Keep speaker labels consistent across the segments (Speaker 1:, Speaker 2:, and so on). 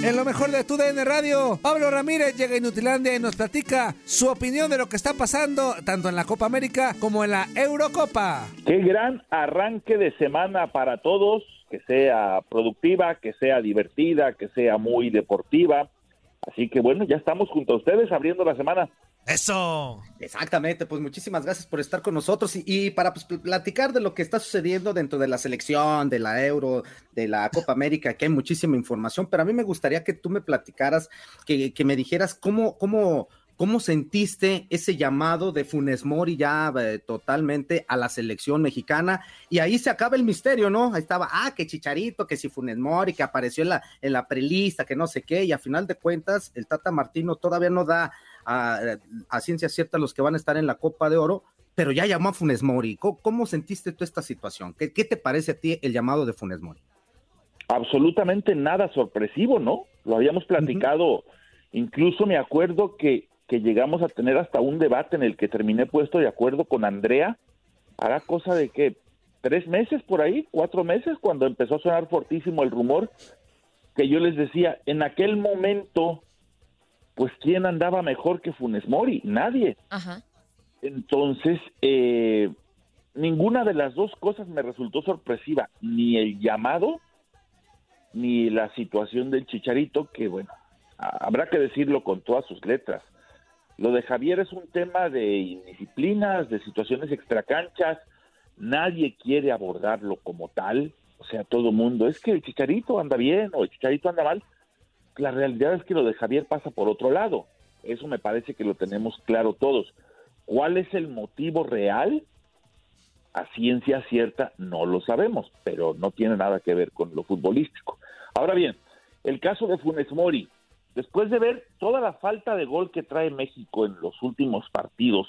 Speaker 1: En lo mejor de tu DN Radio, Pablo Ramírez llega a Inutilandia y nos platica su opinión de lo que está pasando tanto en la Copa América como en la Eurocopa.
Speaker 2: Qué gran arranque de semana para todos, que sea productiva, que sea divertida, que sea muy deportiva. Así que bueno, ya estamos junto a ustedes abriendo la semana.
Speaker 1: Eso.
Speaker 3: Exactamente, pues muchísimas gracias por estar con nosotros y, para pues, platicar de lo que está sucediendo dentro de la selección, de la Euro, de la Copa América, que hay muchísima información, pero a mí me gustaría que tú me platicaras, que, me dijeras cómo, cómo, cómo sentiste ese llamado de Funes Mori ya eh, totalmente a la selección mexicana y ahí se acaba el misterio, ¿no? Ahí estaba, ah, que Chicharito, que si Funes Mori, que apareció en la, en la prelista, que no sé qué, y a final de cuentas el Tata Martino todavía no da a, ciencia cierta los que van a estar en la Copa de Oro, pero ya llamó a Funes Mori. ¿Cómo, sentiste tú esta situación? ¿Qué, te parece a ti el llamado de Funes Mori?
Speaker 2: Absolutamente nada sorpresivo, ¿no? Lo habíamos platicado, incluso me acuerdo que, que llegamos a tener hasta un debate en el que terminé puesto de acuerdo con Andrea, hará cosa de que tres meses por ahí, cuatro meses, cuando empezó a sonar fortísimo el rumor, que yo les decía, en aquel momento pues ¿quién andaba mejor que Funes Mori? Nadie. Entonces, eh, ninguna de las dos cosas me resultó sorpresiva, ni el llamado, ni la situación del chicharito, que bueno, habrá que decirlo con todas sus letras. Lo de Javier es un tema de indisciplinas, de situaciones extracanchas, nadie quiere abordarlo como tal, o sea, todo mundo, es que el chicharito anda bien o el chicharito anda mal, la realidad es que lo de Javier pasa por otro lado. Eso me parece que lo tenemos claro todos. ¿Cuál es el motivo real? A ciencia cierta no lo sabemos, pero no tiene nada que ver con lo futbolístico. Ahora bien, el caso de Funes Mori, después de ver toda la falta de gol que trae México en los últimos partidos,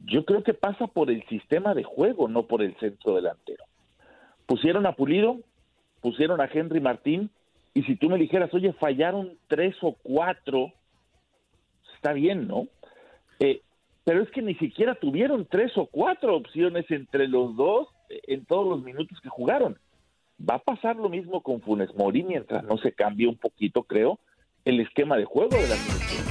Speaker 2: yo creo que pasa por el sistema de juego, no por el centro delantero. Pusieron a Pulido, pusieron a Henry Martín, y si tú me dijeras, oye, fallaron tres o cuatro, está bien, ¿no? Eh, pero es que ni siquiera tuvieron tres o cuatro opciones entre los dos en todos los minutos que jugaron. Va a pasar lo mismo con Funes Mori mientras no se cambie un poquito, creo, el esquema de juego de la selección.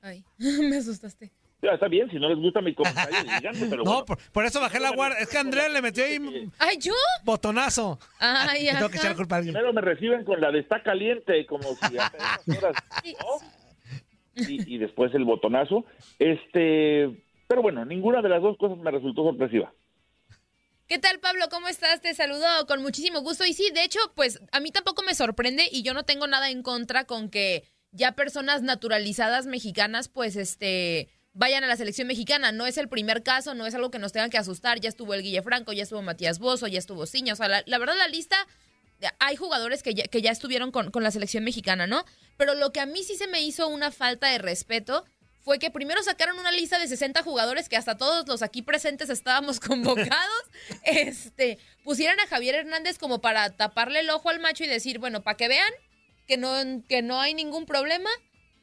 Speaker 4: Ay, me asustaste.
Speaker 2: Ya, está bien, si no les gusta mi comentario, pero
Speaker 1: No, por, eso bajé la guardia. Es que Andrea le metió ahí
Speaker 4: ¿Ay, yo?
Speaker 1: botonazo.
Speaker 4: Ay,
Speaker 1: Tengo que echar culpa a alguien.
Speaker 2: Primero me reciben con la de está caliente, como si hace horas, y, y después el botonazo. Este, pero bueno, ninguna de las dos cosas me resultó sorpresiva.
Speaker 4: ¿Qué tal, Pablo? ¿Cómo estás? Te saludo con muchísimo gusto. Y sí, de hecho, pues a mí tampoco me sorprende y yo no tengo nada en contra con que ya personas naturalizadas mexicanas, pues, este, vayan a la selección mexicana. No es el primer caso, no es algo que nos tengan que asustar. Ya estuvo el Guille Franco, ya estuvo Matías Bozo, ya estuvo Ciña. O sea, la, verdad, la lista, hay jugadores que ya, que ya estuvieron con, con, la selección mexicana, ¿no? Pero lo que a mí sí se me hizo una falta de respeto fue que primero sacaron una lista de 60 jugadores que hasta todos los aquí presentes estábamos convocados. este, pusieran a Javier Hernández como para taparle el ojo al macho y decir, bueno, para que vean que no, que no hay ningún problema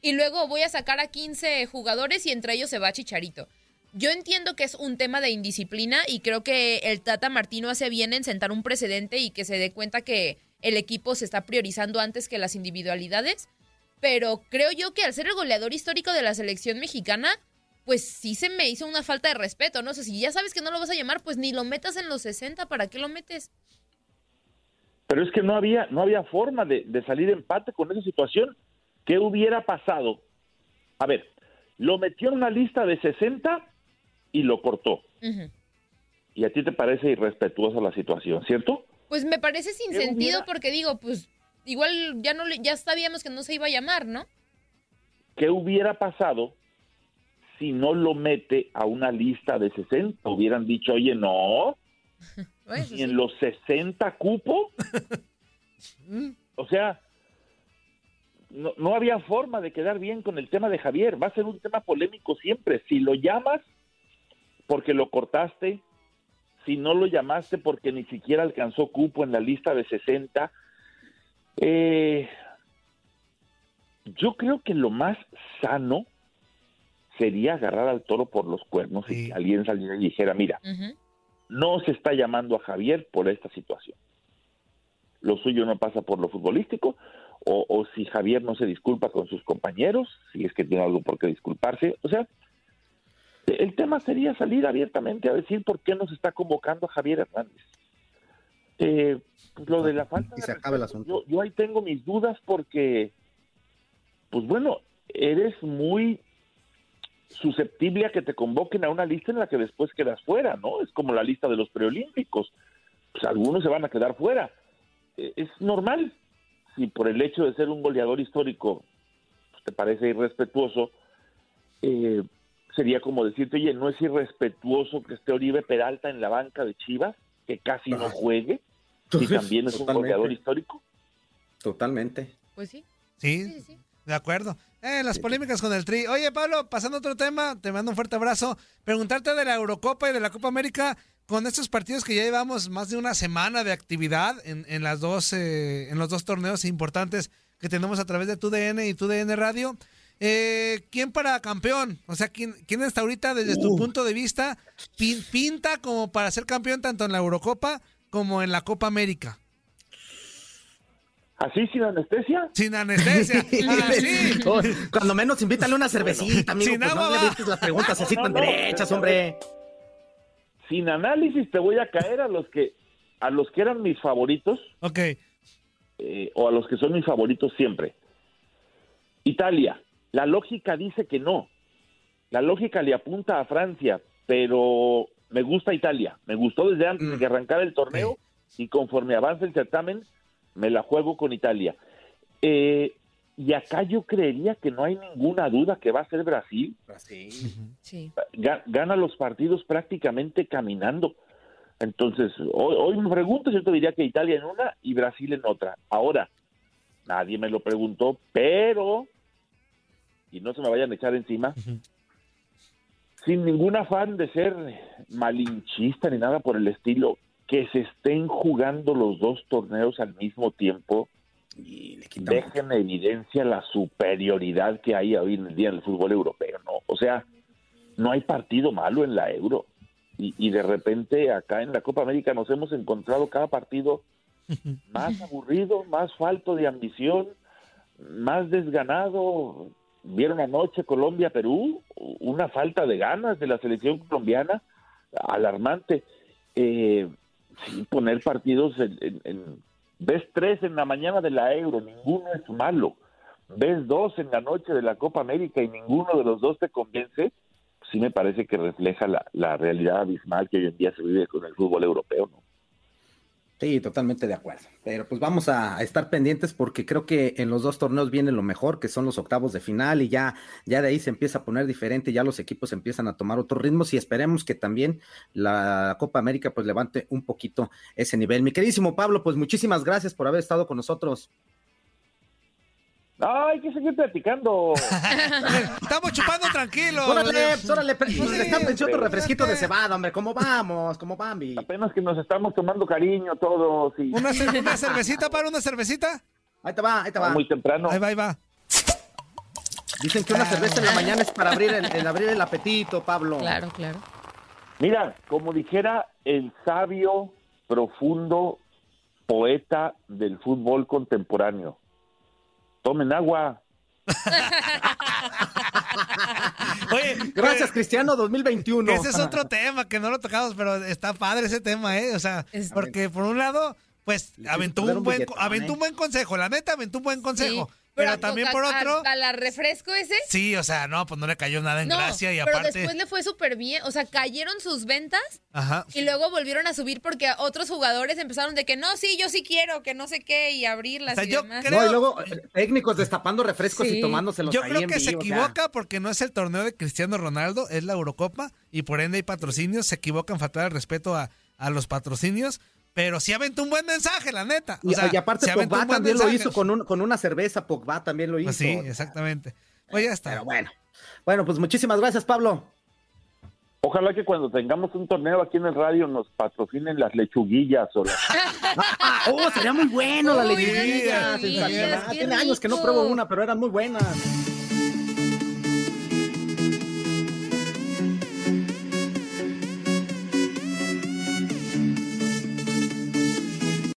Speaker 4: y luego voy a sacar a 15 jugadores y entre ellos se va Chicharito. Yo entiendo que es un tema de indisciplina y creo que el Tata Martino hace bien en sentar un precedente y que se dé cuenta que el equipo se está priorizando antes que las individualidades, pero creo yo que al ser el goleador histórico de la selección mexicana, pues sí se me hizo una falta de respeto, ¿no? sé si ya sabes que no lo vas a llamar, pues ni lo metas en los 60, ¿para qué lo metes?
Speaker 2: Pero es que no había, no había forma de, de salir empate con esa situación. ¿Qué hubiera pasado? A ver, lo metió en una lista de 60 y lo cortó. Y a ti te parece irrespetuosa la situación, ¿cierto?
Speaker 4: Pues me parece sin sentido porque digo, pues igual ya no ya sabíamos que no se iba a llamar, ¿no?
Speaker 2: ¿Qué hubiera pasado si no lo mete a una lista de 60? Hubieran dicho, oye, no, y en los 60 cupo. o sea, no, no, había forma de quedar bien con el tema de Javier. Va a ser un tema polémico siempre. Si lo llamas porque lo cortaste, si no lo llamaste porque ni siquiera alcanzó cupo en la lista de 60, eh, yo creo que lo más sano sería agarrar al toro por los cuernos y que alguien saliera y dijera, mira, no se está llamando a Javier por esta situación. Lo suyo no pasa por lo futbolístico, o, o si Javier no se disculpa con sus compañeros, si es que tiene algo por qué disculparse. O sea, el tema sería salir abiertamente a decir por qué nos está convocando a Javier Hernández. Eh, lo de la falta
Speaker 3: Y
Speaker 2: de
Speaker 3: se acaba el asunto.
Speaker 2: Yo, yo ahí tengo mis dudas porque, pues bueno, eres muy susceptible a que te convoquen a una lista en la que después quedas fuera, ¿no? Es como la lista de los preolímpicos. Pues algunos se van a quedar fuera. Es normal. Si por el hecho de ser un goleador histórico pues, te parece irrespetuoso, eh, sería como decirte, oye, no es irrespetuoso que esté Oribe Peralta en la banca de Chivas, que casi no
Speaker 3: Ah.
Speaker 2: juegue, y también es un goleador histórico.
Speaker 3: Totalmente.
Speaker 4: Pues sí.
Speaker 1: Sí,
Speaker 4: Sí, sí.
Speaker 1: de acuerdo. Eh, las polémicas con el Tri. Oye, Pablo, pasando a otro tema, te mando un fuerte abrazo. Preguntarte de la Eurocopa y de la Copa América, con estos partidos que ya llevamos más de una semana de actividad en, en las dos, eh, en los dos torneos importantes que tenemos a través de tu DN y tu DN Radio. Eh, ¿Quién para campeón? O sea, ¿quién, quién hasta ahorita, desde tu punto de vista, pin- pinta como para ser campeón tanto en la Eurocopa como en la Copa América?
Speaker 2: ¿Así sin anestesia?
Speaker 1: Sin anestesia. Así.
Speaker 3: Oh, Cuando menos invítale una cervecita, amigo.
Speaker 1: Sin
Speaker 3: pues no
Speaker 1: agua
Speaker 3: le
Speaker 1: va.
Speaker 3: vistes las preguntas así
Speaker 2: No,
Speaker 3: tan
Speaker 2: no, no.
Speaker 3: derechas, hombre.
Speaker 2: Sin análisis te voy a caer a los que a los que eran mis favoritos
Speaker 1: Ok.
Speaker 2: eh, o a los que son mis favoritos siempre. Italia. La lógica dice que no. La lógica le apunta a Francia, pero me gusta Italia. Me gustó desde antes de
Speaker 3: Mm.
Speaker 2: que arrancara el torneo y conforme avance el certamen, me la juego con Italia. Eh, y acá yo creería que no hay ninguna duda que va a ser Brasil.
Speaker 4: Sí.
Speaker 2: Ga- Gana los partidos prácticamente caminando. Entonces, hoy, hoy me preguntas, yo te diría que Italia en una y Brasil en otra. Ahora, nadie me lo preguntó, pero, y no se me vayan a echar encima, sin ningún afán de ser malinchista ni nada por el estilo, que se estén jugando los dos torneos al mismo tiempo,
Speaker 3: Y le quita
Speaker 2: deja en evidencia la superioridad que hay hoy en día en el fútbol europeo, ¿no? O sea, no hay partido malo en la Euro. Y, y de repente acá en la Copa América nos hemos encontrado cada partido más aburrido, más falto de ambición, más desganado. Vieron anoche Colombia-Perú, una falta de ganas de la selección colombiana, alarmante. Eh, sí, poner partidos en, en- en- ves tres en la mañana de la Euro, ninguno es malo. Ves dos en la noche de la Copa América y ninguno de los dos te convence. Sí me parece que refleja la, la realidad abismal que hoy en día se vive con el fútbol europeo, ¿no?
Speaker 3: Sí, totalmente de acuerdo. Pero pues vamos a, estar pendientes porque creo que en los dos torneos viene lo mejor, que son los octavos de final y ya, ya de ahí se empieza a poner diferente, ya los equipos empiezan a tomar otros ritmos y esperemos que también la Copa América pues levante un poquito ese nivel. Mi queridísimo Pablo, pues muchísimas gracias por haber estado con nosotros.
Speaker 2: Hay que seguir platicando.
Speaker 1: Estamos chupando tranquilo.
Speaker 3: Órale, órale, pre-
Speaker 1: Pues
Speaker 3: le
Speaker 1: sí,
Speaker 3: está pensando
Speaker 2: pero-
Speaker 3: refresquito de cebada, hombre, ¿cómo vamos? ¿Cómo Bambi?
Speaker 2: Apenas que nos estamos tomando cariño todos y
Speaker 1: Una, cer- una cervecita para una cervecita.
Speaker 3: Ahí te va, ahí te va.
Speaker 2: muy temprano.
Speaker 1: Ahí va, ahí va.
Speaker 3: Dicen que una cerveza en la mañana es para abrir el, el abrir el apetito, Pablo.
Speaker 4: Claro, claro.
Speaker 2: Mira, como dijera el sabio, profundo poeta del fútbol contemporáneo, tomen agua.
Speaker 1: Oye,
Speaker 3: Gracias, Cristiano 2021.
Speaker 1: que ese es otro tema que no lo tocamos, pero está padre ese tema, ¿eh? O sea,
Speaker 4: Es-
Speaker 1: porque por un lado, pues aventó un buen,
Speaker 3: un billetón,
Speaker 1: aventó
Speaker 3: ¿eh?
Speaker 1: un buen consejo, la neta aventó un buen consejo.
Speaker 4: Sí,
Speaker 1: pero también por otro,
Speaker 4: ¿A, a la refresco ese?
Speaker 1: sí, o sea, no, pues no le cayó nada en
Speaker 4: No,
Speaker 1: gracia y
Speaker 4: pero
Speaker 1: aparte,
Speaker 4: después le fue súper bien. O sea, cayeron sus ventas
Speaker 1: ajá.
Speaker 4: y luego volvieron a subir porque otros jugadores empezaron de que no, sí, yo sí quiero, que no sé qué, y abrirlas
Speaker 1: O sea,
Speaker 4: y
Speaker 1: yo
Speaker 4: demás.
Speaker 1: creo-
Speaker 3: No, y luego eh, técnicos destapando refrescos
Speaker 4: Sí.
Speaker 3: y tomándoselos
Speaker 1: Yo
Speaker 3: ahí
Speaker 1: creo
Speaker 3: en
Speaker 1: que se
Speaker 3: vivo, o sea,
Speaker 1: equivoca porque no es el torneo de Cristiano Ronaldo, es la Eurocopa y por ende hay patrocinios, se equivocan faltar el respeto a, a los patrocinios, pero sí aventó un buen mensaje, la neta. O
Speaker 3: y,
Speaker 1: sea,
Speaker 3: y aparte Pogba también lo hizo con, un, con una cerveza, Pogba también lo hizo.
Speaker 1: Pues sí, exactamente. Pues ya está.
Speaker 3: Pero bueno. Bueno, pues muchísimas gracias, Pablo.
Speaker 2: Ojalá que cuando tengamos un torneo aquí en el radio nos patrocinen las lechuguillas o las...
Speaker 3: Oh, sería muy bueno la
Speaker 4: Uy,
Speaker 3: lechuguilla.
Speaker 1: las lechuguillas,
Speaker 3: Tiene años que no pruebo una, pero eran muy buenas.